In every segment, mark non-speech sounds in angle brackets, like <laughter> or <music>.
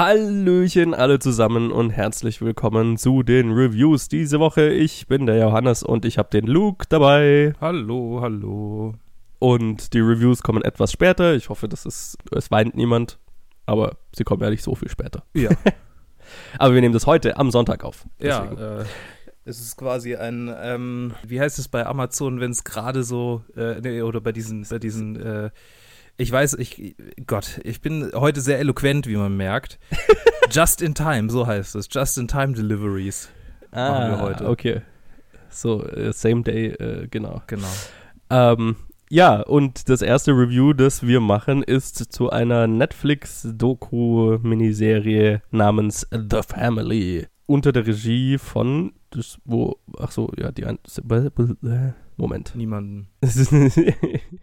Hallöchen alle zusammen und herzlich willkommen zu den Reviews diese Woche. Ich bin der Johannes und ich habe den Luke dabei. Hallo, hallo. Und die Reviews kommen etwas später. Ich hoffe, das ist, es weint niemand, aber sie kommen ja nicht so viel später. Ja. <laughs> aber wir nehmen das heute am Sonntag auf. Ja, Deswegen. äh, es ist quasi ein, ähm, wie heißt es bei Amazon, wenn es gerade so, äh, nee, oder bei diesen, bei diesen, äh, ich weiß, ich, Gott, ich bin heute sehr eloquent, wie man merkt. <laughs> Just in time, so heißt es. Just in time Deliveries. machen wir heute. Ah, Okay. So, äh, same day, äh, genau. Genau. Ähm, ja, und das erste Review, das wir machen, ist zu einer Netflix-Doku-Miniserie namens The Family. Unter der Regie von, das, wo, ach so, ja, die, ein- Moment. Niemanden. <laughs>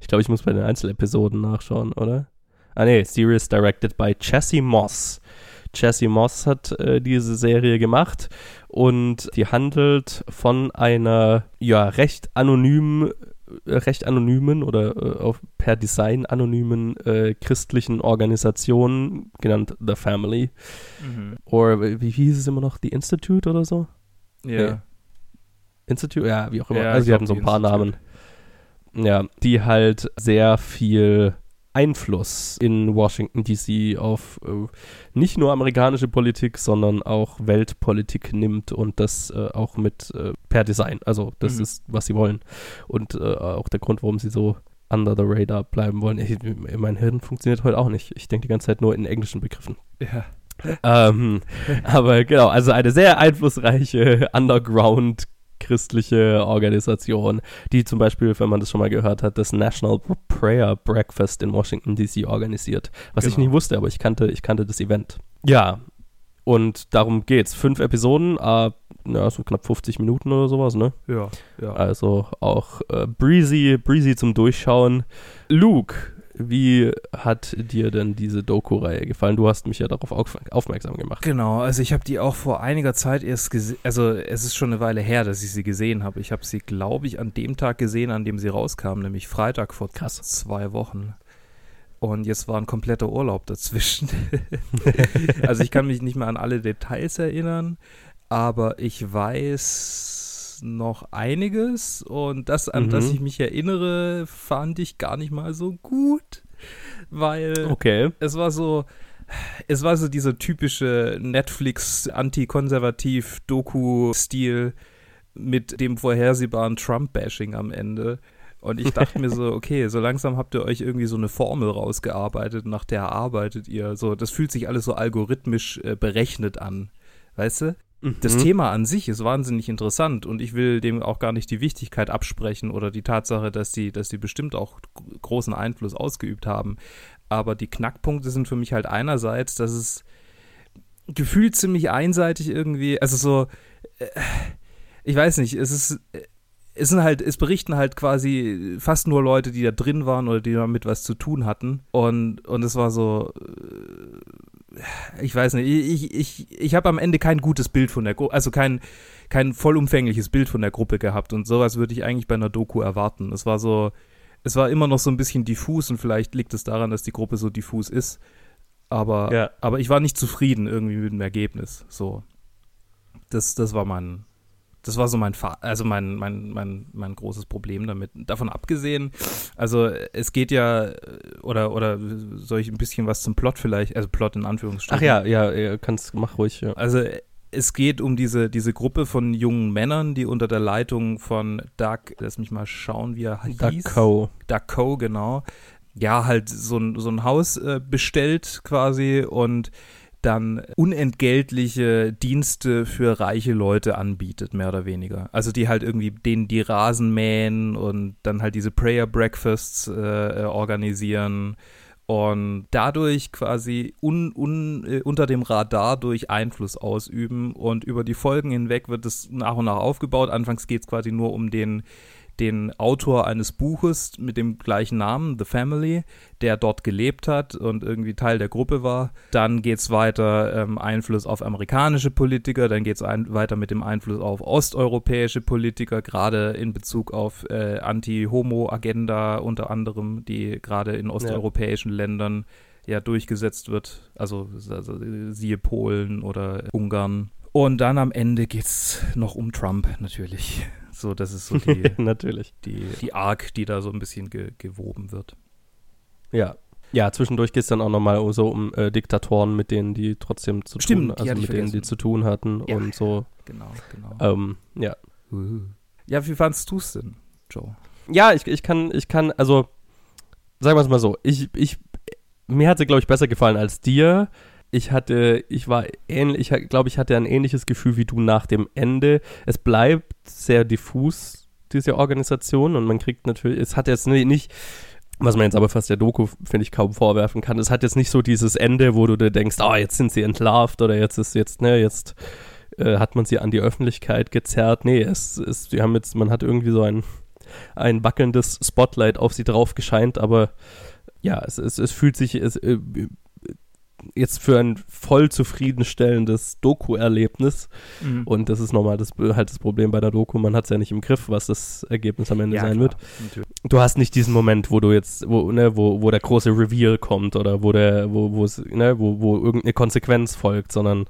ich glaube, ich muss bei den Einzelepisoden nachschauen, oder? Ah, nee, Series directed by Chassis Moss. Chassis Moss hat äh, diese Serie gemacht und die handelt von einer, ja, recht anonymen, äh, recht anonymen oder äh, per Design anonymen äh, christlichen Organisation, genannt The Family. Mhm. Oder wie, hieß es immer noch? The Institute oder so? Ja. Nee. Institute? Ja, wie auch immer. Ja, also glaub, hatten so ein die paar Institute. Namen. Ja, die halt sehr viel Einfluss in Washington DC auf äh, nicht nur amerikanische Politik, sondern auch Weltpolitik nimmt und das äh, auch mit äh, per Design. Also das Mhm. ist, was sie wollen. Und äh, auch der Grund, warum sie so under the radar bleiben wollen. Ich, mein Hirn funktioniert heute auch nicht. Ich denke die ganze Zeit nur in englischen Begriffen. Ja. Ähm, aber genau, also eine sehr einflussreiche <laughs> Underground christliche Organisation, die zum Beispiel, wenn man das schon mal gehört hat, das National Prayer Breakfast in Washington DC organisiert. Was ich Genau. nicht wusste, aber ich kannte, ich kannte das Event. Ja, und darum geht's. Fünf Episoden, äh, ja, so knapp 50 Minuten oder sowas, ne? Ja. Ja. Also auch äh, breezy, breezy zum Durchschauen. Luke, wie hat dir denn diese Doku-Reihe gefallen? Du hast mich ja darauf auf, aufmerksam gemacht. Genau, also ich habe die auch vor einiger Zeit erst gesehen, also es ist schon eine Weile her, dass ich sie gesehen habe. Ich habe sie, glaube ich, an dem Tag gesehen, an dem sie rauskam, nämlich Freitag vor Krass. zwei Wochen. Und jetzt war ein kompletter Urlaub dazwischen. <laughs> also ich kann mich nicht mehr an alle Details erinnern, aber ich weiß noch einiges und das, an Mhm. das ich mich erinnere, fand ich gar nicht mal so gut, weil Okay. es war so, es war so dieser typische Netflix-Anti-Konservativ-Doku-Stil mit dem vorhersehbaren Trump-Bashing am Ende. Und ich dachte mir so, <laughs> okay, so langsam habt ihr euch irgendwie so eine Formel rausgearbeitet, nach der arbeitet ihr. So, das fühlt sich alles so algorithmisch äh, berechnet an. Weißt du? Das Mhm. Thema an sich ist wahnsinnig interessant und ich will dem auch gar nicht die Wichtigkeit absprechen oder die Tatsache, dass die, dass die bestimmt auch gro- großen Einfluss ausgeübt haben. Aber die Knackpunkte sind für mich halt einerseits, dass es gefühlt ziemlich einseitig irgendwie, also so, äh, ich weiß nicht, es ist, es sind halt, es berichten halt quasi fast nur Leute, die da drin waren oder die damit was zu tun hatten. Und, und es war so, äh, ich weiß nicht, ich, ich, ich habe am Ende kein gutes Bild von der Gruppe, also kein, kein vollumfängliches Bild von der Gruppe gehabt. Und sowas würde ich eigentlich bei einer Doku erwarten. Es war so, es war immer noch so ein bisschen diffus und vielleicht liegt es daran, dass die Gruppe so diffus ist. Aber, Ja. aber ich war nicht zufrieden irgendwie mit dem Ergebnis. So. Das, das war mein, das war so mein, Fa also mein, mein, mein, mein großes Problem damit. Davon abgesehen, also es geht ja, oder, oder soll ich ein bisschen was zum Plot vielleicht, also Plot in Anführungsstrichen. Ach ja, ja, kannst, mach ruhig. Ja. Also es geht um diese, diese Gruppe von jungen Männern, die unter der Leitung von Doug, lass mich mal schauen, wie er hieß. Ducko. Doug Coe, genau. Ja, halt so ein, so ein Haus äh, bestellt quasi und dann unentgeltliche Dienste für reiche Leute anbietet, mehr oder weniger. Also die halt irgendwie denen die Rasen mähen und dann halt diese Prayer Breakfasts äh, organisieren und dadurch quasi un, un, äh, unter dem Radar durch Einfluss ausüben und über die Folgen hinweg wird es nach und nach aufgebaut. Anfangs geht es quasi nur um den den Autor eines Buches mit dem gleichen Namen, The Family, der dort gelebt hat und irgendwie Teil der Gruppe war. Dann geht es weiter ähm, Einfluss auf amerikanische Politiker, dann geht es weiter mit dem Einfluss auf osteuropäische Politiker, gerade in Bezug auf äh, Anti-Homo-Agenda unter anderem, die gerade in osteuropäischen Ländern ja durchgesetzt wird. Also, also siehe Polen oder Ungarn. Und dann am Ende geht es noch um Trump natürlich. So, das ist so <laughs> die, natürlich. die, die Arc, die da so ein bisschen ge gewoben wird. Ja. Ja, zwischendurch geht es dann auch nochmal so um äh, Diktatoren, mit denen die trotzdem zu Stimmt, tun, also mit denen die zu tun hatten ja. und so. Genau, genau. Ähm, ja. Ja, wie fandst du es denn, Joe? Ja, ich, ich kann, ich kann, also, sagen wir es mal so, ich, ich, mir hat sie, glaube ich, besser gefallen als dir. Ich hatte, ich war ähnlich, ich glaube, ich hatte ein ähnliches Gefühl wie du nach dem Ende. Es bleibt sehr diffus, diese Organisation, und man kriegt natürlich, es hat jetzt nicht, was man jetzt aber fast der Doku, finde ich, kaum vorwerfen kann. Es hat jetzt nicht so dieses Ende, wo du dir denkst, oh, jetzt sind sie entlarvt oder jetzt ist jetzt, ne, jetzt äh, hat man sie an die Öffentlichkeit gezerrt. Nee, es ist, die haben jetzt, man hat irgendwie so ein, ein wackelndes Spotlight auf sie drauf gescheint, aber ja, es, es, es fühlt sich es, äh, jetzt für ein voll zufriedenstellendes Doku-Erlebnis. Mhm. Und das ist nochmal das, halt das Problem bei der Doku. Man hat es ja nicht im Griff, was das Ergebnis am Ende Ja, sein klar, wird. natürlich. Du hast nicht diesen Moment, wo du jetzt, wo, ne, wo, wo der große Reveal kommt oder wo der, wo, wo es, ne, wo, wo irgendeine Konsequenz folgt, sondern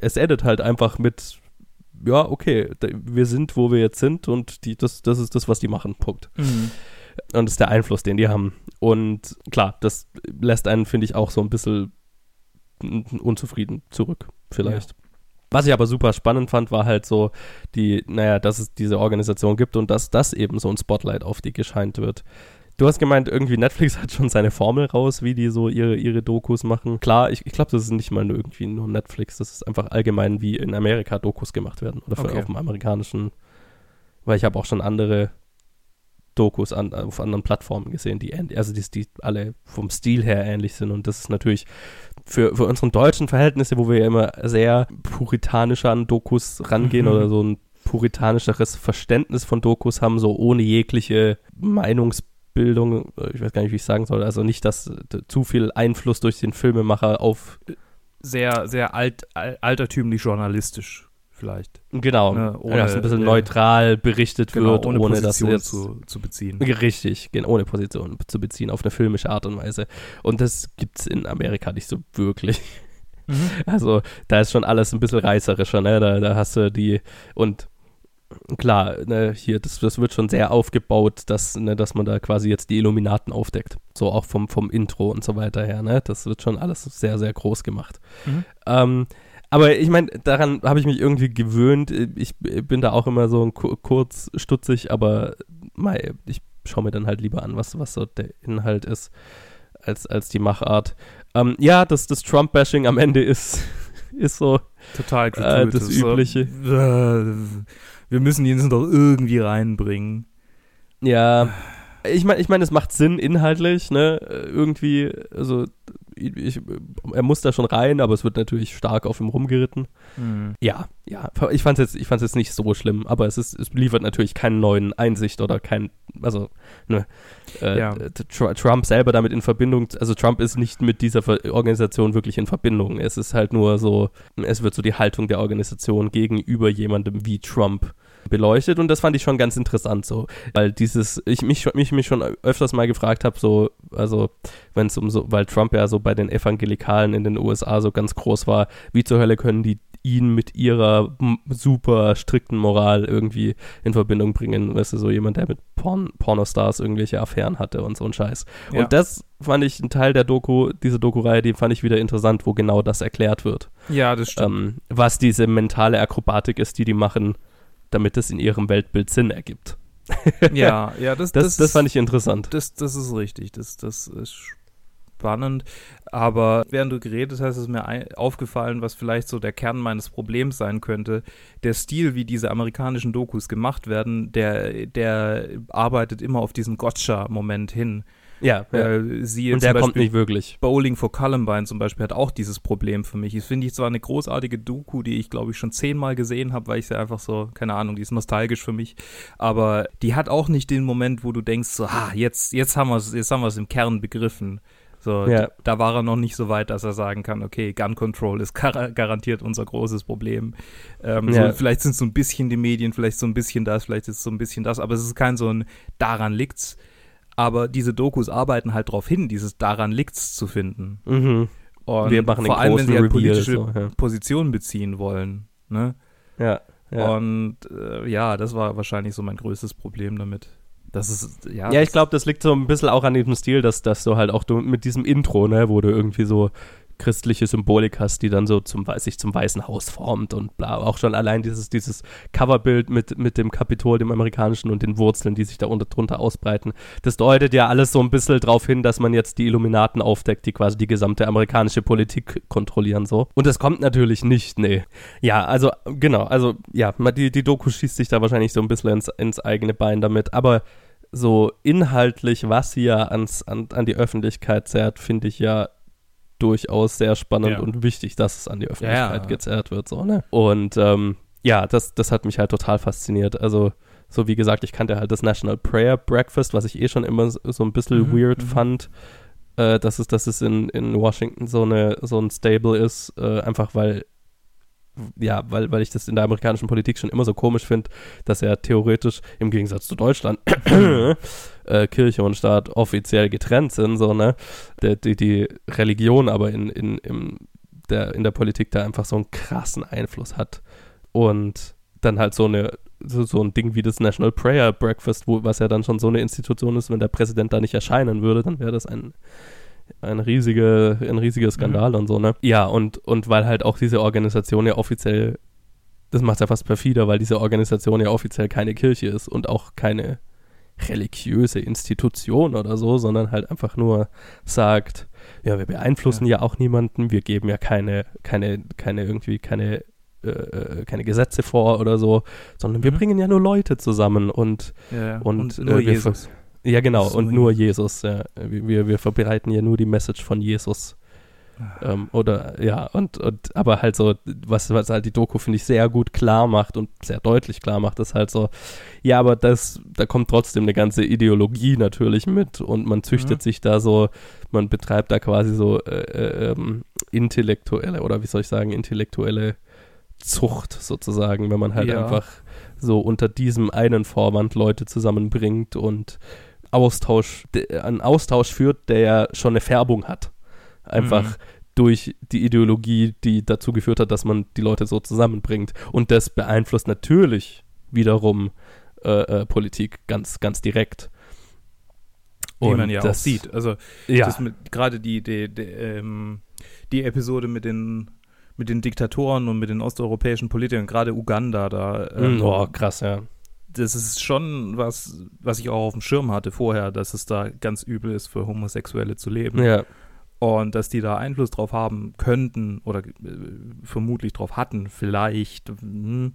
es endet halt einfach mit, ja, okay, wir sind, wo wir jetzt sind und die, das, das ist das, was die machen. Punkt. Mhm. Und das ist der Einfluss, den die haben. Und klar, das lässt einen, finde ich, auch so ein bisschen unzufrieden zurück, vielleicht. Was ich aber super spannend fand, war halt so die, naja, dass es diese Organisation gibt und dass das eben so ein Spotlight auf die gescheint wird. Du hast gemeint, irgendwie Netflix <laughs> hat schon seine Formel raus, wie die so ihre, ihre Dokus machen. Klar, ich, ich glaube, das ist nicht mal nur irgendwie nur Netflix, das ist einfach allgemein, wie in Amerika Dokus gemacht werden. Oder Okay. auf dem amerikanischen, weil ich habe auch schon andere Dokus an, auf anderen Plattformen gesehen, die also die, die alle vom Stil her ähnlich sind. Und das ist natürlich für, für unseren deutschen Verhältnisse, wo wir ja immer sehr puritanisch an Dokus rangehen Mhm. oder so ein puritanischeres Verständnis von Dokus haben, so ohne jegliche Meinungsbildung, äh, ich weiß gar nicht, wie ich sagen soll, also nicht, dass äh, zu viel Einfluss durch den Filmemacher auf, Sehr, sehr alt, al- altertümlich journalistisch, vielleicht. genau, Ja, ohne- dass ein bisschen neutral berichtet Genau, wird, ohne, ohne, dass jetzt zu, zu beziehen. Richtig, ohne Position zu beziehen, auf eine filmische Art und Weise. Und das gibt es in Amerika nicht so wirklich. Mhm. <laughs> Also da ist schon alles ein bisschen reißerischer, ne? Da, da hast du die und klar, ne, hier, das, das wird schon sehr aufgebaut, dass, ne, dass man da quasi jetzt die Illuminaten aufdeckt. So auch vom, vom Intro und so weiter her, ne? Das wird schon alles sehr, sehr groß gemacht. Mhm. Ähm, aber ich meine, daran habe ich mich irgendwie gewöhnt. Ich bin da auch immer so kurz stutzig, aber mei, ich schaue mir dann halt lieber an, was, was so der Inhalt ist, als, als die Machart. Ähm, ja, das, das Trump-Bashing am Ende ist, <laughs> ist so. Total Äh, das Übliche. äh, wir müssen ihn doch irgendwie reinbringen. Ja, ich meine, ich meine, es macht Sinn inhaltlich, ne? Irgendwie, also ich, er muss da schon rein, aber es wird natürlich stark auf ihm rumgeritten. Mhm. Ja, ja. Ich fand es jetzt, ich fand's jetzt nicht so schlimm, aber es ist, es liefert natürlich keinen neuen Einsicht oder kein, also, ne, äh, Ja. Tr Trump selber damit in Verbindung, also Trump ist nicht mit dieser Organisation wirklich in Verbindung. Es ist halt nur so, es wird so die Haltung der Organisation gegenüber jemandem wie Trump beleuchtet und das fand ich schon ganz interessant so, weil dieses, ich mich, schon- mich, mich schon öfters mal gefragt habe, so, also wenn es um so, weil Trump ja so bei den Evangelikalen in den USA so ganz groß war, wie zur Hölle können die ihn mit ihrer super strikten Moral irgendwie in Verbindung bringen, weißt du, so jemand, der mit Porn Pornostars irgendwelche Affären hatte und so ein Scheiß. Ja. Und das fand ich ein Teil der Doku, diese Doku-Reihe, die fand ich wieder interessant, wo genau das erklärt wird. Ja, das stimmt. Ähm, was diese mentale Akrobatik ist, die die machen, damit es in ihrem Weltbild Sinn ergibt. <laughs> ja, <laughs> ja, das, Das, das, fand ich interessant. Das, das ist richtig. Das, das ist spannend. Aber während du geredet hast, ist mir aufgefallen, was vielleicht so der Kern meines Problems sein könnte. Der Stil, wie diese amerikanischen Dokus gemacht werden, der, der arbeitet immer auf diesen Gotcha-Moment hin. Ja, ja. Äh, siehe und der kommt Beispiel nicht wirklich. Bowling for Columbine zum Beispiel hat auch dieses Problem für mich. Das finde ich zwar eine großartige Doku, die ich glaube ich schon zehnmal gesehen habe, weil ich sie einfach so, keine Ahnung, die ist nostalgisch für mich. Aber die hat auch nicht den Moment, wo du denkst, so, ha, jetzt, jetzt haben wir es, jetzt haben wir es im Kern begriffen. So, Ja. da war er noch nicht so weit, dass er sagen kann, okay, Gun Control ist gar garantiert unser großes Problem. Ähm, Ja. so, vielleicht sind es so ein bisschen die Medien, vielleicht so ein bisschen das, vielleicht ist es so ein bisschen das, aber es ist kein so ein, daran liegt's. Aber diese Dokus arbeiten halt darauf hin, dieses daran liegt's zu finden. Mhm. Und Wir machen vor allem, wenn sie halt politische so, ja. Positionen beziehen wollen. Ne? Ja. Ja. Und äh, ja, das war wahrscheinlich so mein größtes Problem damit. Das ist, ja. Ja, ich glaube, das liegt so ein bisschen auch an diesem Stil, dass, dass du halt auch mit diesem Intro, ne, wo du irgendwie so christliche Symbolik hast, die dann so zum, sich zum Weißen Haus formt und bla. Auch schon allein dieses, dieses Coverbild mit, mit dem Kapitol, dem amerikanischen und den Wurzeln, die sich da unter, drunter ausbreiten. Das deutet ja alles so ein bisschen darauf hin, dass man jetzt die Illuminaten aufdeckt, die quasi die gesamte amerikanische Politik kontrollieren, so. Und das kommt natürlich nicht, nee. Ja, also, genau, also, ja, die, die Doku schießt sich da wahrscheinlich so ein bisschen ins, ins eigene Bein damit, aber so inhaltlich, was sie ja ans, an, an die Öffentlichkeit zerrt, finde ich ja durchaus sehr spannend Ja. und wichtig, dass es an die Öffentlichkeit Ja. gezerrt wird, so, ne? Und ähm, ja, das, das hat mich halt total fasziniert. Also, so wie gesagt, ich kannte halt das National Prayer Breakfast, was ich eh schon immer so ein bisschen Mhm, weird mhm. fand, äh, dass es, dass es in, in Washington so eine so ein Stable ist, äh, einfach weil ja, weil, weil ich das in der amerikanischen Politik schon immer so komisch finde, dass ja theoretisch im Gegensatz zu Deutschland <coughs> äh, Kirche und Staat offiziell getrennt sind, so, ne? Die, die, die Religion aber in, in, im, der, in der Politik da einfach so einen krassen Einfluss hat. Und dann halt so eine so, so ein Ding wie das National Prayer Breakfast, wo, was ja dann schon so eine Institution ist, wenn der Präsident da nicht erscheinen würde, dann wäre das ein, ein, riesige, ein riesiger Skandal und so, ne? Ja, und, und weil halt auch diese Organisation ja offiziell, das macht ja fast perfider, weil diese Organisation ja offiziell keine Kirche ist und auch keine religiöse Institution oder so, sondern halt einfach nur sagt, ja, wir beeinflussen ja, auch niemanden, wir geben ja keine, keine, keine irgendwie, keine, äh, äh, keine Gesetze vor oder so, sondern wir Mhm. bringen ja nur Leute zusammen und ja, und, nur äh, wir Jesus. Ja, genau, ist und nur Jesus. Ja. Wir, wir- verbreiten ja nur die Message von Jesus. Ähm, oder ja, und, und aber halt so, was, was halt die Doku, finde ich, sehr gut klar macht und sehr deutlich klar macht, ist halt so, ja, aber das, da kommt trotzdem eine ganze Ideologie natürlich mit und man züchtet Mhm. sich da so, man betreibt da quasi so äh, äh, ähm, intellektuelle oder wie soll ich sagen, intellektuelle Zucht sozusagen, wenn man halt Ja. einfach so unter diesem einen Vorwand Leute zusammenbringt und Austausch, de, einen Austausch führt, der ja schon eine Färbung hat. Einfach Mhm. durch die Ideologie, die dazu geführt hat, dass man die Leute so zusammenbringt. Und das beeinflusst natürlich wiederum äh, äh, Politik ganz, ganz direkt. Wie man ja das, auch sieht. Also Ja, gerade die, die, die, ähm, die Episode mit den mit den Diktatoren und mit den osteuropäischen Politikern, gerade Uganda da. ähm, Mm, oh, krass, ja. Das ist schon was, was ich auch auf dem Schirm hatte vorher, dass es da ganz übel ist für Homosexuelle zu leben. Ja, Und dass die da Einfluss drauf haben könnten oder äh, vermutlich drauf hatten, vielleicht. hm.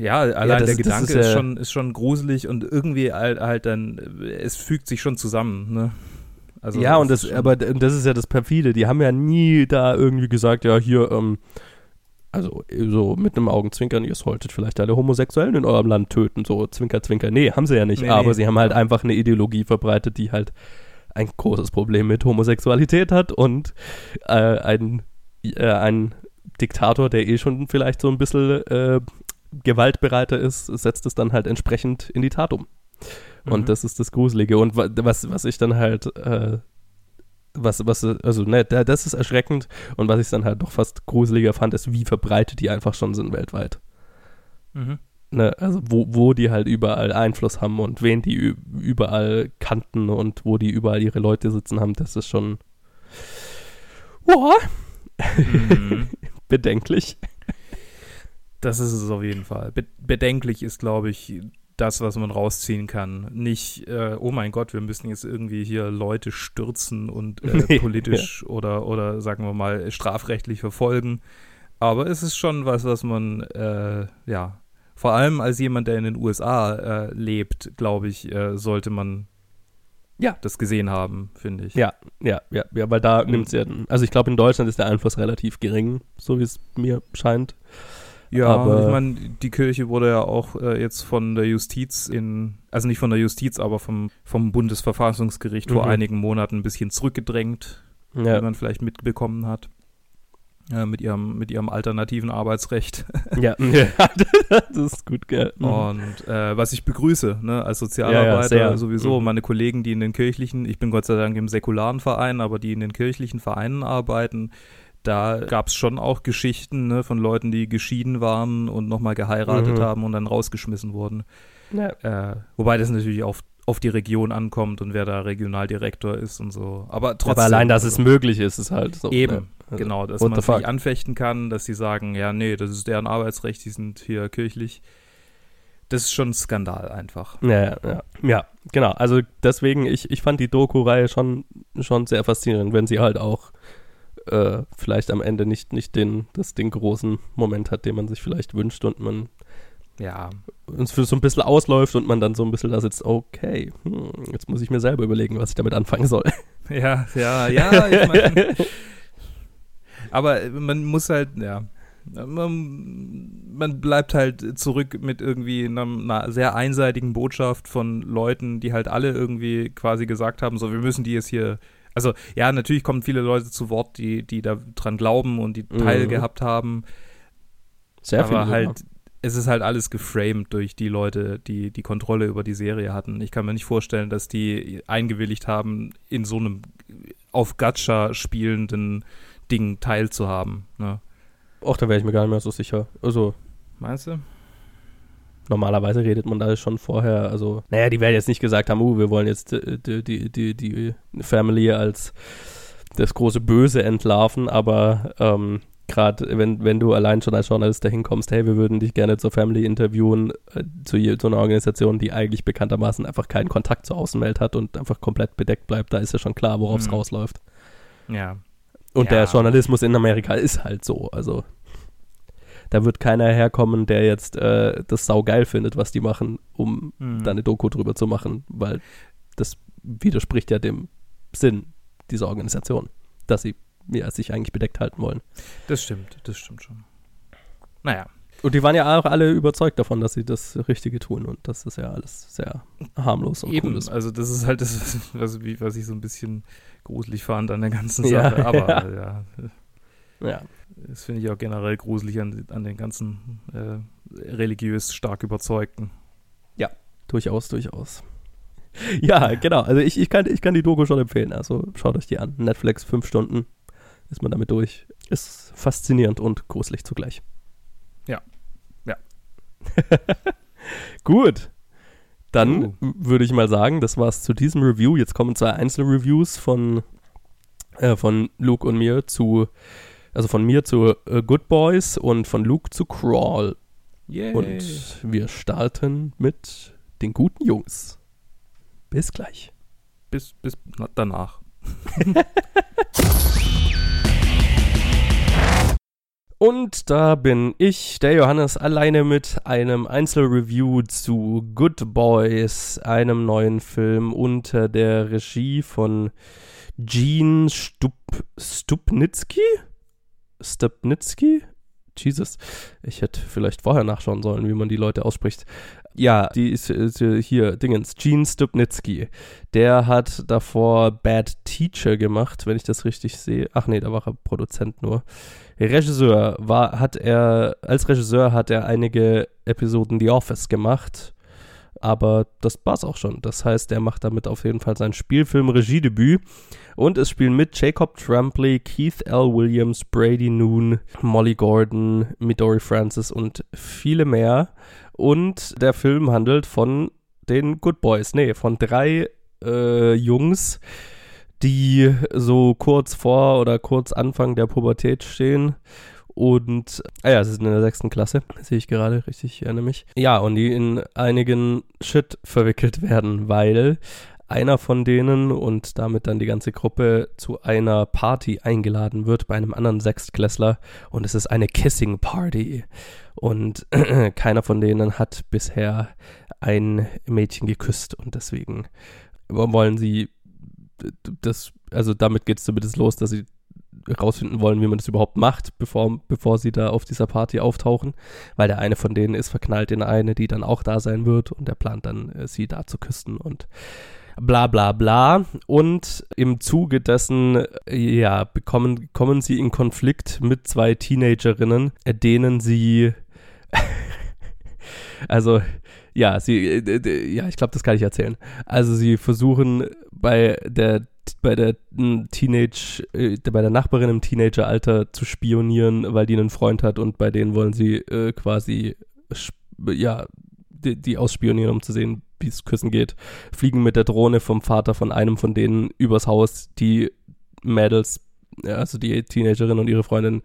Ja, allein das- der Gedanke ist ist, ja- schon, ist schon gruselig und irgendwie halt, halt dann, äh, es fügt sich schon zusammen, ne? Also ja, und das, ist aber das ist ja das perfide. Die haben ja nie da irgendwie gesagt, ja, hier, ähm, also so mit einem Augenzwinkern, ihr solltet vielleicht alle Homosexuellen in eurem Land töten, so Zwinker, Zwinker. Nee, haben sie ja nicht. Nee, aber nee. sie haben halt einfach eine Ideologie verbreitet, die halt ein großes Problem mit Homosexualität hat und äh, ein, äh, ein Diktator, der eh schon vielleicht so ein bisschen äh, gewaltbereiter ist, setzt es dann halt entsprechend in die Tat um. Und Mhm. das ist das Gruselige. Und wa- was, was ich dann halt, äh, was, was, also, ne, da- das ist erschreckend. Und was ich dann halt noch fast gruseliger fand, ist, wie verbreitet die einfach schon sind weltweit. Mhm. Ne, also, wo, wo die halt überall Einfluss haben und wen die überall kannten und wo die überall ihre Leute sitzen haben, das ist schon, boah, Mhm. <laughs> bedenklich. Das ist es auf jeden Fall. Be bedenklich ist, glaube ich, das, was man rausziehen kann. Nicht, äh, oh mein Gott, wir müssen jetzt irgendwie hier Leute stürzen und äh, <laughs> politisch oder, oder sagen wir mal strafrechtlich verfolgen. Aber es ist schon was, was man, äh, ja, vor allem als jemand, der in den USA äh, lebt, glaube ich, äh, sollte man Ja. das gesehen haben, finde ich. Ja, ja, ja, ja, weil da Mhm. nimmt es ja, also ich glaube, in Deutschland ist der Einfluss relativ gering, so wie es mir scheint. Ja, Aber- ich meine, die Kirche wurde ja auch äh, jetzt von der Justiz in, also nicht von der Justiz, aber vom, vom Bundesverfassungsgericht vor Mhm. einigen Monaten ein bisschen zurückgedrängt, wie Ja, man vielleicht mitbekommen hat. äh, mit, ihrem, mit ihrem alternativen Arbeitsrecht. <laughs> <laughs> Ja, das ist gut, gell. Mhm. Und äh, was ich begrüße, ne, als Sozialarbeiter Ja, ja, sowieso, Mhm. meine Kollegen, die in den kirchlichen, ich bin Gott sei Dank im säkularen Verein, aber die in den kirchlichen Vereinen arbeiten, da gab es schon auch Geschichten ne, von Leuten, die geschieden waren und nochmal geheiratet Mhm. haben und dann rausgeschmissen wurden. Ja. Äh, wobei das natürlich auf, auf die Region ankommt und wer da Regionaldirektor ist und so. Aber trotzdem. Aber allein, dass es also, möglich ist, ist halt so. Eben, ne? Also, genau, dass what man sich anfechten kann, dass sie sagen, ja, nee, das ist deren Arbeitsrecht, die sind hier kirchlich. Das ist schon ein Skandal einfach. Ja, ja, ja. ja, genau. Also deswegen, ich, ich fand die Doku-Reihe schon, schon sehr faszinierend, wenn sie halt auch äh, vielleicht am Ende nicht, nicht den, das, den großen Moment hat, den man sich vielleicht wünscht und man Ja, uns für so ein bisschen ausläuft und man dann so ein bisschen da sitzt, okay, hm, jetzt muss ich mir selber überlegen, was ich damit anfangen soll. <laughs> ja, ja, ja. Ich mein, <laughs> aber man muss halt, ja, man, man bleibt halt zurück mit irgendwie einer, einer sehr einseitigen Botschaft von Leuten, die halt alle irgendwie quasi gesagt haben, so, wir müssen die jetzt hier also ja, natürlich kommen viele Leute zu Wort, die, die da dran glauben und die Mhm. Teil gehabt haben. Sehr aber viel. halt, es ist halt alles geframed durch die Leute, die die Kontrolle über die Serie hatten. Ich kann mir nicht vorstellen, dass die eingewilligt haben, in so einem auf Gacha spielenden Ding teilzuhaben. Ne? Och, da wäre ich mir gar nicht mehr so sicher. Also, Meinst du? Normalerweise redet man da schon vorher, also, naja, die werden jetzt nicht gesagt haben, uh, wir wollen jetzt äh, die, die, die, die Family als das große Böse entlarven, aber ähm, gerade wenn, wenn du allein schon als Journalist dahin kommst, hey, wir würden dich gerne zur Family interviewen, äh, zu, zu einer Organisation, die eigentlich bekanntermaßen einfach keinen Kontakt zur Außenwelt hat und einfach komplett bedeckt bleibt, da ist ja schon klar, worauf es Mhm. rausläuft. Ja. Und Ja. der Journalismus in Amerika ist halt so. Also da wird keiner herkommen, der jetzt äh, das saugeil findet, was die machen, um Mhm. da eine Doku drüber zu machen, weil das widerspricht ja dem Sinn dieser Organisation, dass sie ja, sich eigentlich bedeckt halten wollen. Das stimmt, das stimmt schon. Naja. Und die waren ja auch alle überzeugt davon, dass sie das Richtige tun und das ist ja alles sehr harmlos und Eben, cool ist. also das ist halt das, was, was ich so ein bisschen gruselig fand an der ganzen Ja, Sache. Aber ja. ja, Ja. Das finde ich auch generell gruselig an, an den ganzen äh, religiös stark Überzeugten. Durchaus, durchaus. <laughs> Ja, genau. Also ich, ich, kann, ich kann die Doku schon empfehlen. Also schaut euch die an. Netflix, fünf Stunden ist man damit durch. Ist faszinierend und gruselig zugleich. Ja. Ja. <laughs> Gut. Dann Uh. würde ich mal sagen, das war's zu diesem Review. Jetzt kommen zwei Einzelreviews von, äh, von Luke und mir zu, also von mir zu äh, Good Boys und von Luke zu Crawl. Yay. Und wir starten mit den guten Jungs. Bis gleich. bis, bis na, danach. <laughs> Und da bin ich, der Johannes, alleine mit einem Einzelreview zu Good Boys, einem neuen Film unter der Regie von Gene Stup Stupnitsky? Stupnitsky? Jesus, ich hätte vielleicht vorher nachschauen sollen, wie man die Leute ausspricht. Ja, die ist, ist hier, Dingens, Gene Stupnitsky. Der hat davor Bad Teacher gemacht, wenn ich das richtig sehe. Ach nee, da war er Produzent nur. Regisseur war, hat er, als Regisseur hat er einige Episoden The Office gemacht, aber das war's auch schon. Das heißt, er macht damit auf jeden Fall sein Spielfilm-Regiedebüt und es spielen mit Jacob Tremblay, Keith L. Williams, Brady Noon, Molly Gordon, Midori Francis und viele mehr. Und der Film handelt von den Good Boys, nee, von drei äh, Jungs, die so kurz vor oder kurz Anfang der Pubertät stehen. Und, ah ja, sie sind in der sechsten Klasse, sehe ich gerade, richtig, ich erinnere mich. Ja, und die in einigen Shit verwickelt werden, weil einer von denen und damit dann die ganze Gruppe zu einer Party eingeladen wird bei einem anderen Sechstklässler. Und es ist eine Kissing Party. Und <clears throat> keiner von denen hat bisher ein Mädchen geküsst. Und deswegen wollen sie das, also damit geht es zumindest los, dass sie rausfinden wollen, wie man das überhaupt macht, bevor, bevor sie da auf dieser Party auftauchen, weil der eine von denen ist verknallt in eine, die dann auch da sein wird und der plant dann, äh, sie da zu küssen und bla bla bla. Und im Zuge dessen, ja, bekommen, kommen sie in Konflikt mit zwei Teenagerinnen, denen sie, <laughs> also, ja, sie, äh, ja, ich glaube, das kann ich erzählen. Also sie versuchen bei der bei der Teenage, äh, bei der Nachbarin im Teenageralter zu spionieren, weil die einen Freund hat und bei denen wollen sie äh, quasi ja die, die ausspionieren, um zu sehen, wie es küssen geht. Fliegen mit der Drohne vom Vater von einem von denen übers Haus. Die Mädels, also die Teenagerin und ihre Freundin,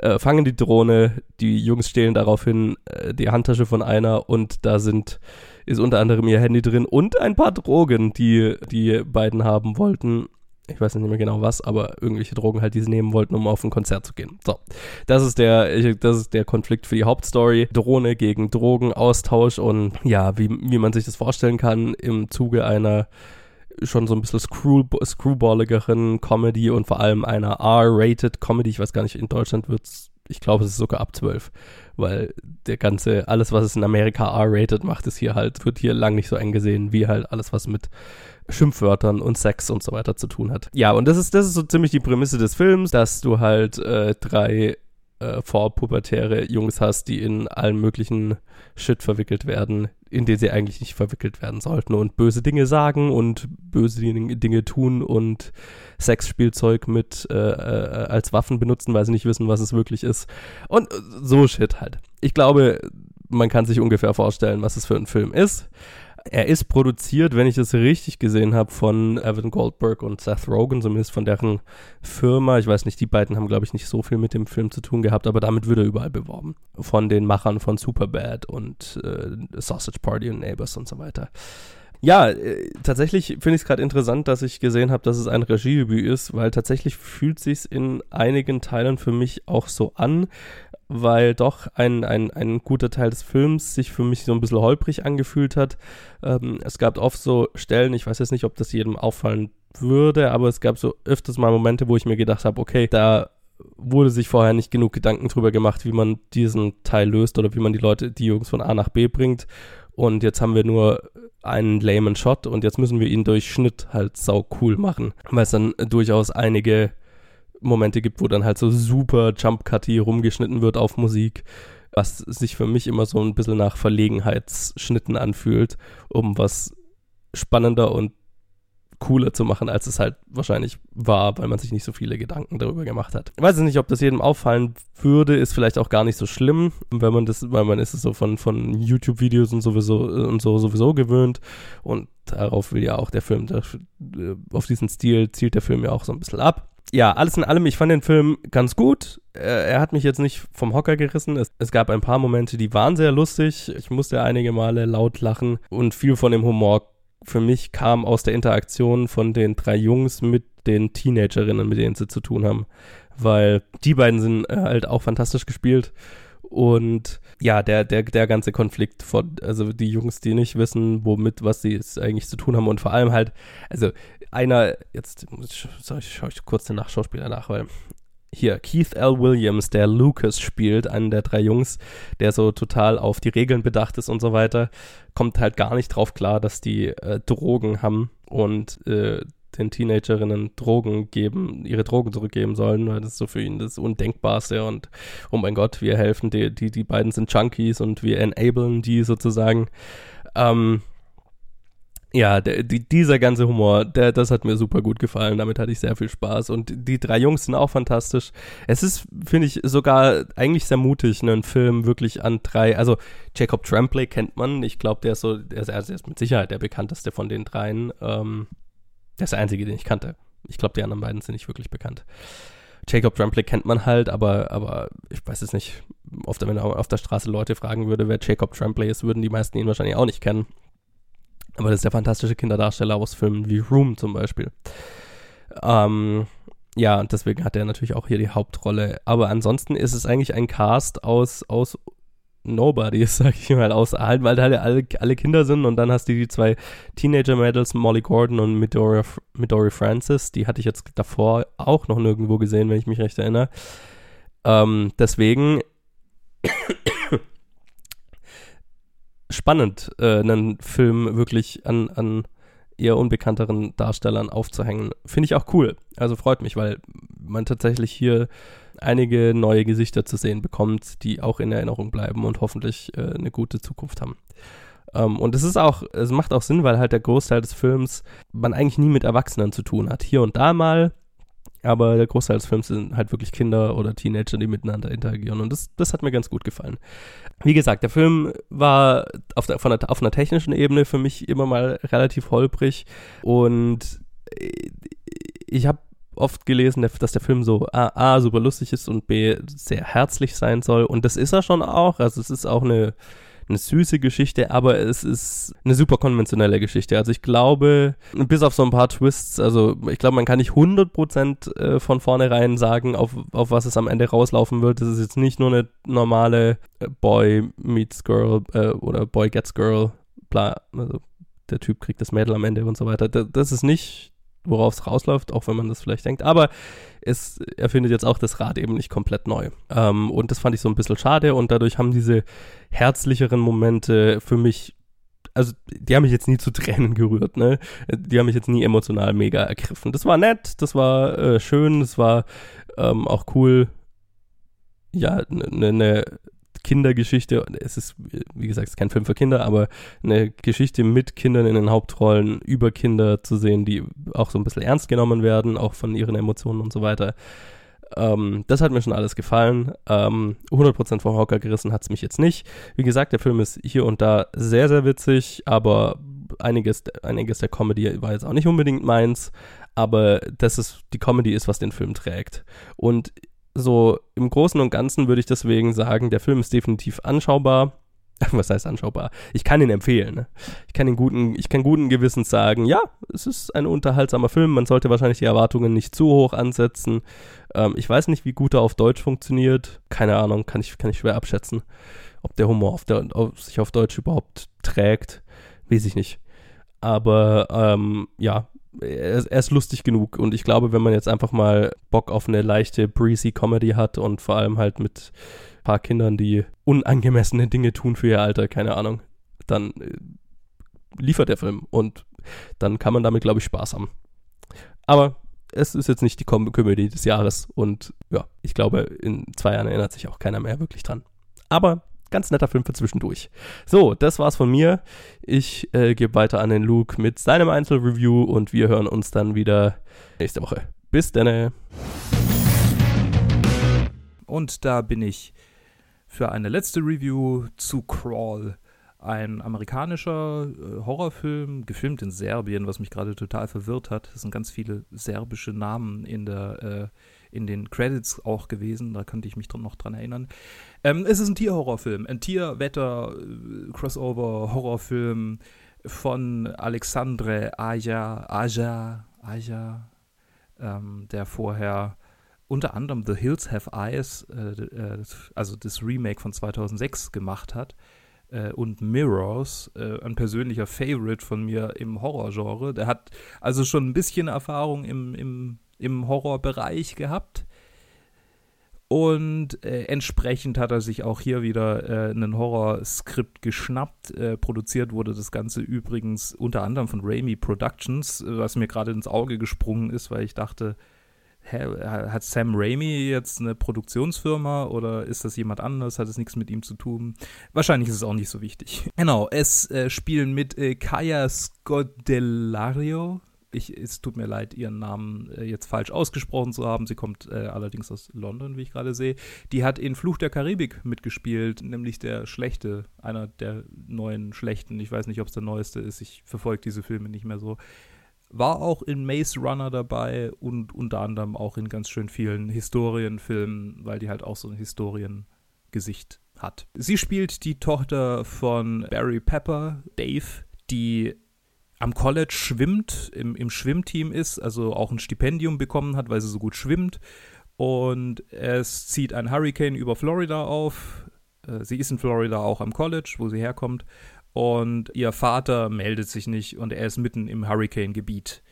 äh, fangen die Drohne. Die Jungs stehlen daraufhin äh, die Handtasche von einer und da sind ist unter anderem ihr Handy drin und ein paar Drogen, die die beiden haben wollten ich weiß nicht mehr genau was, aber irgendwelche Drogen halt, die sie nehmen wollten, um auf ein Konzert zu gehen. So, das ist der, das ist der Konflikt für die Hauptstory. Drohne gegen Drogenaustausch und ja, wie, wie man sich das vorstellen kann, im Zuge einer schon so ein bisschen screw, screwballigeren Comedy und vor allem einer R-rated Comedy. Ich weiß gar nicht, in Deutschland wird es, ich glaube, es ist sogar ab 12, weil der ganze, alles, was es in Amerika R-rated macht, ist hier halt, wird hier lang nicht so eng gesehen, wie halt alles, was mit Schimpfwörtern und Sex und so weiter zu tun hat. Ja, und das ist, das ist so ziemlich die Prämisse des Films, dass du halt äh, drei äh, vorpubertäre Jungs hast, die in allen möglichen Shit verwickelt werden, in den sie eigentlich nicht verwickelt werden sollten und böse Dinge sagen und böse Dinge tun und Sexspielzeug mit äh, äh, als Waffen benutzen, weil sie nicht wissen, was es wirklich ist. Und so Shit halt. Ich glaube, man kann sich ungefähr vorstellen, was es für ein Film ist. Er ist produziert, wenn ich das richtig gesehen habe, von Evan Goldberg und Seth Rogen, zumindest von deren Firma. Ich weiß nicht, die beiden haben, glaube ich, nicht so viel mit dem Film zu tun gehabt, aber damit wird er überall beworben. Von den Machern von Superbad und äh, Sausage Party und Neighbors und so weiter. Ja, äh, tatsächlich finde ich es gerade interessant, dass ich gesehen habe, dass es ein Regiedebüt ist, weil tatsächlich fühlt sich in einigen Teilen für mich auch so an, weil doch ein, ein, ein guter Teil des Films sich für mich so ein bisschen holprig angefühlt hat. Ähm, es gab oft so Stellen, ich weiß jetzt nicht, ob das jedem auffallen würde, aber es gab so öfters mal Momente, wo ich mir gedacht habe, okay, da wurde sich vorher nicht genug Gedanken drüber gemacht, wie man diesen Teil löst oder wie man die Leute, die Jungs von A nach B bringt. Und jetzt haben wir nur einen lamen Shot und jetzt müssen wir ihn durch Schnitt halt sau cool machen, weil es dann durchaus einige Momente gibt, wo dann halt so super Jump-Cutty rumgeschnitten wird auf Musik, was sich für mich immer so ein bisschen nach Verlegenheitsschnitten anfühlt, um was spannender und cooler zu machen, als es halt wahrscheinlich war, weil man sich nicht so viele Gedanken darüber gemacht hat. Ich weiß nicht, ob das jedem auffallen würde, ist vielleicht auch gar nicht so schlimm, wenn man das, weil man ist es so von, von YouTube-Videos und sowieso und so sowieso gewöhnt. Und darauf will ja auch der Film, der, auf diesen Stil zielt der Film ja auch so ein bisschen ab ja, alles in allem, ich fand den Film ganz gut. Er hat mich jetzt nicht vom Hocker gerissen. Es, es, gab ein paar Momente, die waren sehr lustig. Ich musste einige Male laut lachen und viel von dem Humor für mich kam aus der Interaktion von den drei Jungs mit den Teenagerinnen, mit denen sie zu tun haben. Weil die beiden sind äh, halt auch fantastisch gespielt. Und ja, der, der, der ganze Konflikt von, also die Jungs, die nicht wissen, womit, was sie jetzt eigentlich zu tun haben und vor allem halt, also einer, jetzt sorry, schaue ich kurz den Nachschauspieler nach, weil hier, Keith L. Williams, der Lucas spielt, einen der drei Jungs, der so total auf die Regeln bedacht ist und so weiter, kommt halt gar nicht drauf klar, dass die äh, Drogen haben und äh, den Teenagerinnen Drogen geben, ihre Drogen zurückgeben sollen, weil das ist so für ihn das Undenkbarste und oh mein Gott, wir helfen, die, die, die beiden sind Junkies und wir enablen die sozusagen. Ähm, ja, der, die, dieser ganze Humor, der, das hat mir super gut gefallen. Damit hatte ich sehr viel Spaß. Und die drei Jungs sind auch fantastisch. Es ist, finde ich, sogar eigentlich sehr mutig, einen Film wirklich an drei. Also, Jacob Tremblay kennt man. Ich glaube, der ist so, der ist, der ist mit Sicherheit der bekannteste von den dreien. Ähm, der ist der einzige, den ich kannte. Ich glaube, die anderen beiden sind nicht wirklich bekannt. Jacob Tremblay kennt man halt, aber, aber ich weiß es nicht. Oft, wenn er auf der Straße Leute fragen würde, wer Jacob Tremblay ist, würden die meisten ihn wahrscheinlich auch nicht kennen. Aber das ist der fantastische Kinderdarsteller aus Filmen wie Room zum Beispiel. Ähm, ja, und deswegen hat er natürlich auch hier die Hauptrolle. Aber ansonsten ist es eigentlich ein Cast aus, aus Nobodies, <laughs> sag ich mal, aus halt, weil halt alle, alle Kinder sind und dann hast du die zwei Teenager-Mädels, Molly Gordon und Midori, Midori Francis, die hatte ich jetzt davor auch noch nirgendwo gesehen, wenn ich mich recht erinnere. Ähm, deswegen spannend, äh, einen Film wirklich an, an eher unbekannteren Darstellern aufzuhängen. Finde ich auch cool. Also freut mich, weil man tatsächlich hier einige neue Gesichter zu sehen bekommt, die auch in Erinnerung bleiben und hoffentlich äh, eine gute Zukunft haben. Um, ähm, und es ist auch, es macht auch Sinn, weil halt der Großteil des Films man eigentlich nie mit Erwachsenen zu tun hat. Hier und da mal, aber der Großteil des Films sind halt wirklich Kinder oder Teenager, die miteinander interagieren. Und das, das hat mir ganz gut gefallen. Wie gesagt, der Film war auf, der, von der, auf einer technischen Ebene für mich immer mal relativ holprig. Und ich habe oft gelesen, dass der Film so A, A, super lustig ist und B, sehr herzlich sein soll. Und das ist er schon auch. Also es ist auch eine, eine süße Geschichte, aber es ist eine super konventionelle Geschichte. Also ich glaube, bis auf so ein paar Twists, also ich glaube, man kann nicht 100% äh, von vornherein sagen, auf, auf was es am Ende rauslaufen wird. Das ist jetzt nicht nur eine normale äh, Boy meets Girl äh, oder Boy gets Girl, bla, also der Typ kriegt das Mädel am Ende und so weiter. Das ist nicht worauf es rausläuft, auch wenn man das vielleicht denkt. Aber es erfindet jetzt auch das Rad eben nicht komplett neu. Ähm, und das fand ich so ein bisschen schade und dadurch haben diese herzlicheren Momente für mich, also die haben mich jetzt nie zu Tränen <laughs> gerührt, ne? Die haben mich jetzt nie emotional mega ergriffen. Das war nett, das war äh, schön, das war ähm, auch cool. Ja, eine ne, ne Kindergeschichte. Es ist, wie gesagt, es ist kein Film für Kinder, aber eine Geschichte mit Kindern in den Hauptrollen über Kinder zu sehen, die auch so ein bisschen ernst genommen werden, auch von ihren Emotionen und so weiter. Ähm, das hat mir schon alles gefallen. Ähm, 100% vom Hocker gerissen hat es mich jetzt nicht. Wie gesagt, der Film ist hier und da sehr, sehr witzig, aber einiges, einiges der Comedy war jetzt auch nicht unbedingt meins. Aber das ist, die Comedy ist, was den Film trägt. Und so im Großen und Ganzen würde ich deswegen sagen, der Film ist definitiv anschaubar. <laughs> Was heißt anschaubar? Ich kann ihn empfehlen. Ne? Ich kann ihn guten, ich kann guten Gewissens sagen, ja, es ist ein unterhaltsamer Film. Man sollte wahrscheinlich die Erwartungen nicht zu hoch ansetzen. Ähm, ich weiß nicht, wie gut er auf Deutsch funktioniert. Keine Ahnung, kann ich, kann ich schwer abschätzen. Ob der Humor auf der, auf, sich auf Deutsch überhaupt trägt, weiß ich nicht. Aber ähm, ja, er, ist lustig genug und ich glaube, wenn man jetzt einfach mal Bock auf eine leichte, breezy Comedy hat und vor allem halt mit ein paar Kindern, die unangemessene Dinge tun für ihr Alter, keine Ahnung, dann äh, liefert der Film und dann kann man damit, glaube ich, Spaß haben. Aber es ist jetzt nicht die Kom Komödie des Jahres und ja, ich glaube, in zwei Jahren erinnert sich auch keiner mehr wirklich dran. Aber ganz netter Film für zwischendurch. So, das war's von mir. Ich äh, gebe weiter an den Luke mit seinem Einzelreview und wir hören uns dann wieder nächste Woche. Bis dann. Und da bin ich für eine letzte Review zu Crawl. Ein amerikanischer äh, Horrorfilm, gefilmt in Serbien, was mich gerade total verwirrt hat. Es sind ganz viele serbische Namen in der äh, in den Credits auch gewesen, da könnte ich mich noch dran erinnern. Ähm, es ist ein Tierhorrorfilm, ein Tierwetter-Crossover-Horrorfilm von Alexandre Aja, Aja, Aja, ähm, der vorher unter anderem The Hills Have Eyes, äh, äh, also das Remake von 2006 gemacht hat äh, und Mirrors, äh, ein persönlicher Favorite von mir im Horrorgenre. Der hat also schon ein bisschen Erfahrung im, im im Horrorbereich gehabt. Und äh, entsprechend hat er sich auch hier wieder äh, ein Horrorskript geschnappt. Äh, produziert wurde das Ganze übrigens unter anderem von Raimi Productions, was mir gerade ins Auge gesprungen ist, weil ich dachte, hä, hat Sam Raimi jetzt eine Produktionsfirma oder ist das jemand anderes? Hat es nichts mit ihm zu tun? Wahrscheinlich ist es auch nicht so wichtig. Genau, es äh, spielen mit äh, Kaya Scodelario, ich, es tut mir leid, ihren Namen äh, jetzt falsch ausgesprochen zu haben. Sie kommt äh, allerdings aus London, wie ich gerade sehe. Die hat in Fluch der Karibik mitgespielt, nämlich der schlechte, einer der neuen schlechten. Ich weiß nicht, ob es der neueste ist. Ich verfolge diese Filme nicht mehr so. War auch in Maze Runner dabei und unter anderem auch in ganz schön vielen Historienfilmen, weil die halt auch so ein Historiengesicht hat. Sie spielt die Tochter von Barry Pepper, Dave, die am College schwimmt, im, im Schwimmteam ist, also auch ein Stipendium bekommen hat, weil sie so gut schwimmt. Und es zieht ein Hurricane über Florida auf. Äh, sie ist in Florida auch am College, wo sie herkommt. Und ihr Vater meldet sich nicht und er ist mitten im Hurricane-Gebiet.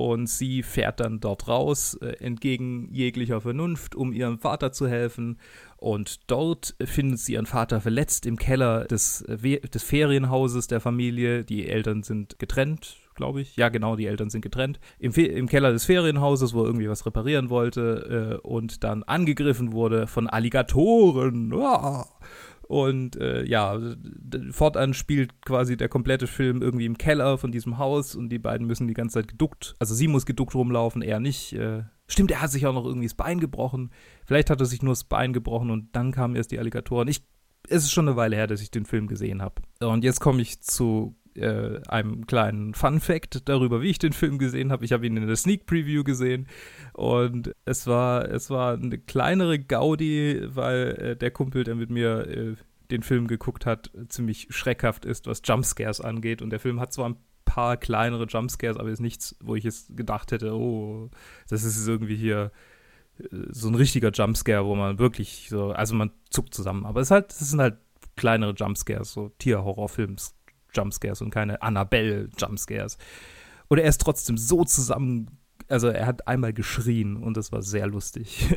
Und sie fährt dann dort raus, äh, entgegen jeglicher Vernunft, um ihrem Vater zu helfen. Und dort findet sie ihren Vater verletzt im Keller des, äh, des Ferienhauses der Familie. Die Eltern sind getrennt, glaube ich. Ja, genau, die Eltern sind getrennt. Im, Fe Im Keller des Ferienhauses, wo er irgendwie was reparieren wollte äh, und dann angegriffen wurde von Alligatoren. Ah! Und äh, ja, fortan spielt quasi der komplette Film irgendwie im Keller von diesem Haus und die beiden müssen die ganze Zeit geduckt, also sie muss geduckt rumlaufen, er nicht. Äh, stimmt, er hat sich auch noch irgendwie das Bein gebrochen. Vielleicht hat er sich nur das Bein gebrochen und dann kamen erst die Alligatoren. Ich, es ist schon eine Weile her, dass ich den Film gesehen habe. Und jetzt komme ich zu äh, einem kleinen Fun Fact darüber, wie ich den Film gesehen habe. Ich habe ihn in der Sneak Preview gesehen und es war, es war eine kleinere Gaudi, weil äh, der Kumpel, der mit mir äh, den Film geguckt hat, ziemlich schreckhaft ist, was Jumpscares angeht. Und der Film hat zwar ein paar kleinere Jumpscares, aber ist nichts, wo ich jetzt gedacht hätte, oh, das ist irgendwie hier äh, so ein richtiger Jumpscare, wo man wirklich so, also man zuckt zusammen. Aber es halt, es sind halt kleinere Jumpscares, so Tierhorrorfilms Jumpscares und keine Annabelle Jumpscares. Und er ist trotzdem so zusammen, also er hat einmal geschrien und das war sehr lustig.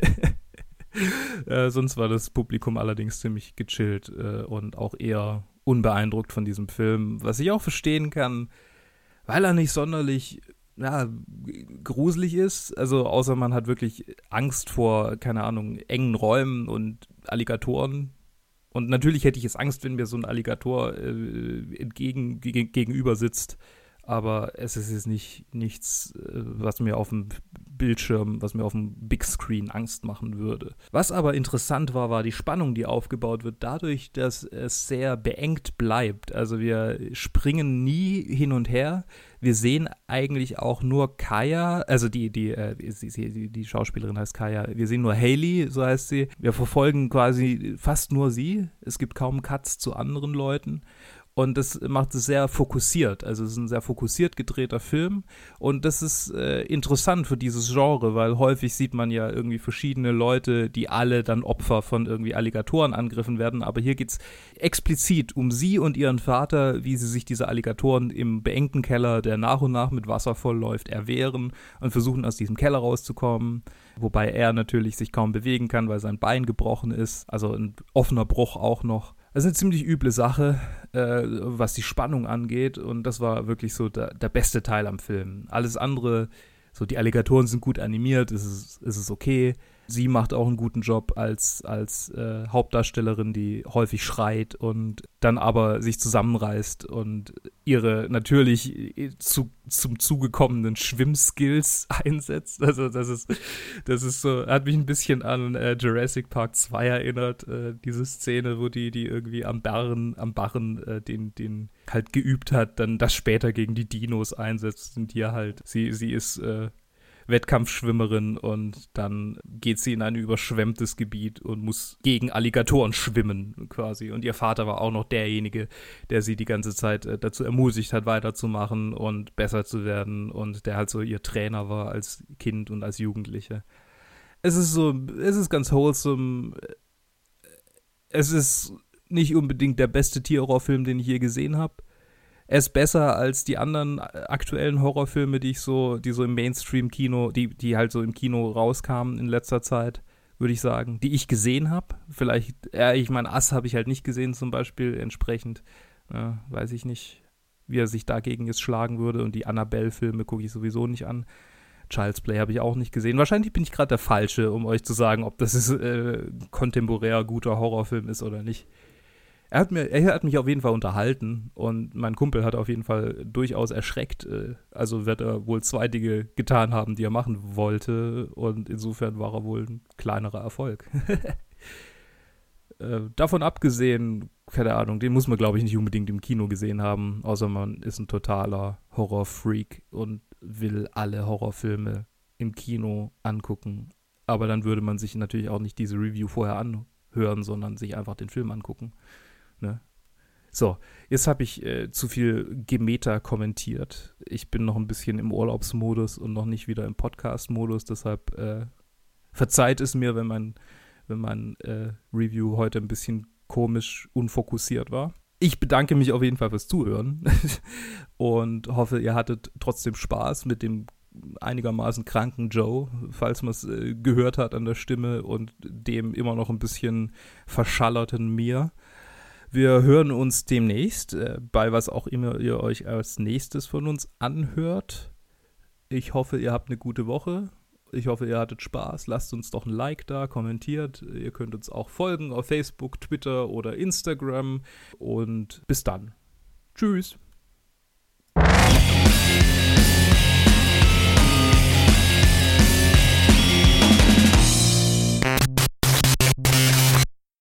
<laughs> äh, sonst war das Publikum allerdings ziemlich gechillt äh, und auch eher unbeeindruckt von diesem Film, was ich auch verstehen kann, weil er nicht sonderlich ja, gruselig ist. Also außer man hat wirklich Angst vor, keine Ahnung, engen Räumen und Alligatoren, und natürlich hätte ich jetzt Angst, wenn mir so ein Alligator äh, entgegen, gegenüber sitzt. Aber es ist jetzt nicht nichts, äh, was mir auf dem Bildschirm, was mir auf dem Big Screen Angst machen würde. Was aber interessant war, war die Spannung, die aufgebaut wird, dadurch, dass es sehr beengt bleibt. Also wir springen nie hin und her. Wir sehen eigentlich auch nur Kaya, also die, die, äh, die, die Schauspielerin heißt Kaya. Wir sehen nur Haley, so heißt sie. Wir verfolgen quasi fast nur sie. Es gibt kaum Cuts zu anderen Leuten. Und das macht es sehr fokussiert. Also es ist ein sehr fokussiert gedrehter Film. Und das ist äh, interessant für dieses Genre, weil häufig sieht man ja irgendwie verschiedene Leute, die alle dann Opfer von irgendwie Alligatoren angriffen werden. Aber hier geht es explizit um sie und ihren Vater, wie sie sich diese Alligatoren im beengten Keller, der nach und nach mit Wasser vollläuft, erwehren und versuchen aus diesem Keller rauszukommen. Wobei er natürlich sich kaum bewegen kann, weil sein Bein gebrochen ist. Also ein offener Bruch auch noch. Das ist eine ziemlich üble Sache, äh, was die Spannung angeht. Und das war wirklich so der, der beste Teil am Film. Alles andere, so die Alligatoren sind gut animiert, ist es, ist es okay. Sie macht auch einen guten Job als, als äh, Hauptdarstellerin, die häufig schreit und dann aber sich zusammenreißt und ihre natürlich äh, zu, zum zugekommenen Schwimmskills <laughs> einsetzt. Also das ist, das ist so, hat mich ein bisschen an äh, Jurassic Park 2 erinnert, äh, diese Szene, wo die, die irgendwie am Barren, am Barren äh, den, den halt geübt hat, dann das später gegen die Dinos einsetzt und hier halt, sie, sie ist äh, Wettkampfschwimmerin und dann geht sie in ein überschwemmtes Gebiet und muss gegen Alligatoren schwimmen quasi. Und ihr Vater war auch noch derjenige, der sie die ganze Zeit äh, dazu ermutigt hat, weiterzumachen und besser zu werden und der halt so ihr Trainer war als Kind und als Jugendliche. Es ist so, es ist ganz wholesome. Es ist nicht unbedingt der beste Tierhorrorfilm, den ich je gesehen habe ist besser als die anderen aktuellen Horrorfilme, die ich so, die so im Mainstream-Kino, die, die halt so im Kino rauskamen in letzter Zeit, würde ich sagen, die ich gesehen habe. Vielleicht, ja, ich meine, Ass habe ich halt nicht gesehen zum Beispiel, entsprechend, äh, weiß ich nicht, wie er sich dagegen jetzt schlagen würde. Und die Annabelle-Filme gucke ich sowieso nicht an. Child's Play habe ich auch nicht gesehen. Wahrscheinlich bin ich gerade der Falsche, um euch zu sagen, ob das ist, äh, kontemporär guter Horrorfilm ist oder nicht er hat, mir, er hat mich auf jeden Fall unterhalten und mein Kumpel hat auf jeden Fall durchaus erschreckt. Äh, also wird er wohl zwei Dinge getan haben, die er machen wollte und insofern war er wohl ein kleinerer Erfolg. <laughs> äh, davon abgesehen, keine Ahnung, den muss man glaube ich nicht unbedingt im Kino gesehen haben, außer man ist ein totaler Horrorfreak und will alle Horrorfilme im Kino angucken. Aber dann würde man sich natürlich auch nicht diese Review vorher anhören, sondern sich einfach den Film angucken. Ne? So, jetzt habe ich äh, zu viel Gemeter kommentiert. Ich bin noch ein bisschen im Urlaubsmodus und noch nicht wieder im Podcast-Modus, deshalb äh, verzeiht es mir, wenn mein, wenn mein äh, Review heute ein bisschen komisch unfokussiert war. Ich bedanke mich auf jeden Fall fürs Zuhören <laughs> und hoffe, ihr hattet trotzdem Spaß mit dem einigermaßen kranken Joe, falls man es äh, gehört hat an der Stimme und dem immer noch ein bisschen verschallerten mir. Wir hören uns demnächst äh, bei was auch immer ihr euch als nächstes von uns anhört. Ich hoffe, ihr habt eine gute Woche. Ich hoffe, ihr hattet Spaß. Lasst uns doch ein Like da, kommentiert. Ihr könnt uns auch folgen auf Facebook, Twitter oder Instagram. Und bis dann. Tschüss.